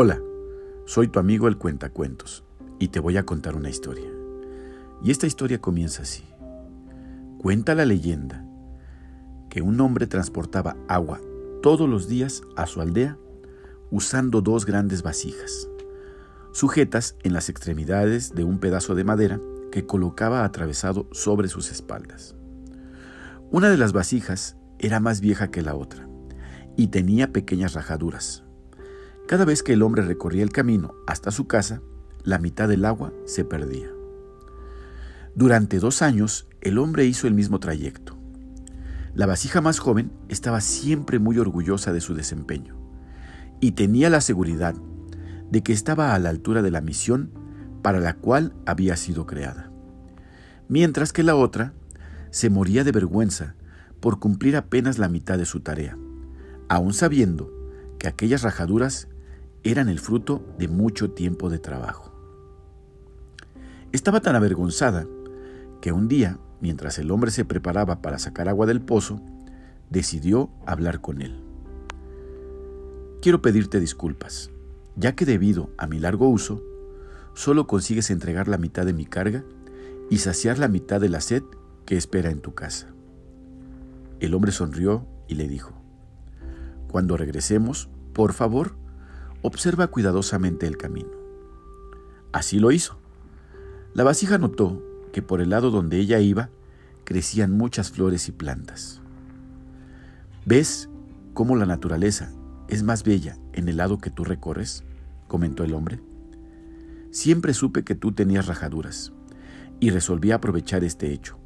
Hola, soy tu amigo el Cuentacuentos y te voy a contar una historia. Y esta historia comienza así. Cuenta la leyenda que un hombre transportaba agua todos los días a su aldea usando dos grandes vasijas, sujetas en las extremidades de un pedazo de madera que colocaba atravesado sobre sus espaldas. Una de las vasijas era más vieja que la otra y tenía pequeñas rajaduras cada vez que el hombre recorría el camino hasta su casa, la mitad del agua se perdía. Durante dos años, el hombre hizo el mismo trayecto. La vasija más joven estaba siempre muy orgullosa de su desempeño y tenía la seguridad de que estaba a la altura de la misión para la cual había sido creada. Mientras que la otra se moría de vergüenza por cumplir apenas la mitad de su tarea, aun sabiendo que aquellas rajaduras eran el fruto de mucho tiempo de trabajo. Estaba tan avergonzada que un día, mientras el hombre se preparaba para sacar agua del pozo, decidió hablar con él. Quiero pedirte disculpas, ya que debido a mi largo uso, solo consigues entregar la mitad de mi carga y saciar la mitad de la sed que espera en tu casa. El hombre sonrió y le dijo, Cuando regresemos, por favor, observa cuidadosamente el camino. Así lo hizo. La vasija notó que por el lado donde ella iba crecían muchas flores y plantas. ¿Ves cómo la naturaleza es más bella en el lado que tú recorres? comentó el hombre. Siempre supe que tú tenías rajaduras y resolví aprovechar este hecho.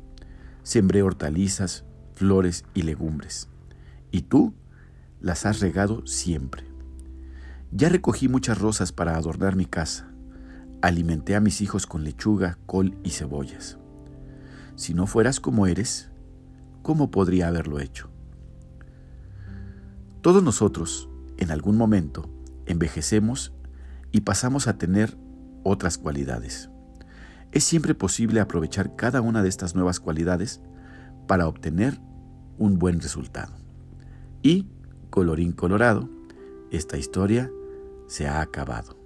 Sembré hortalizas, flores y legumbres, y tú las has regado siempre. Ya recogí muchas rosas para adornar mi casa. Alimenté a mis hijos con lechuga, col y cebollas. Si no fueras como eres, ¿cómo podría haberlo hecho? Todos nosotros, en algún momento, envejecemos y pasamos a tener otras cualidades. Es siempre posible aprovechar cada una de estas nuevas cualidades para obtener un buen resultado. Y, colorín colorado, esta historia se ha acabado.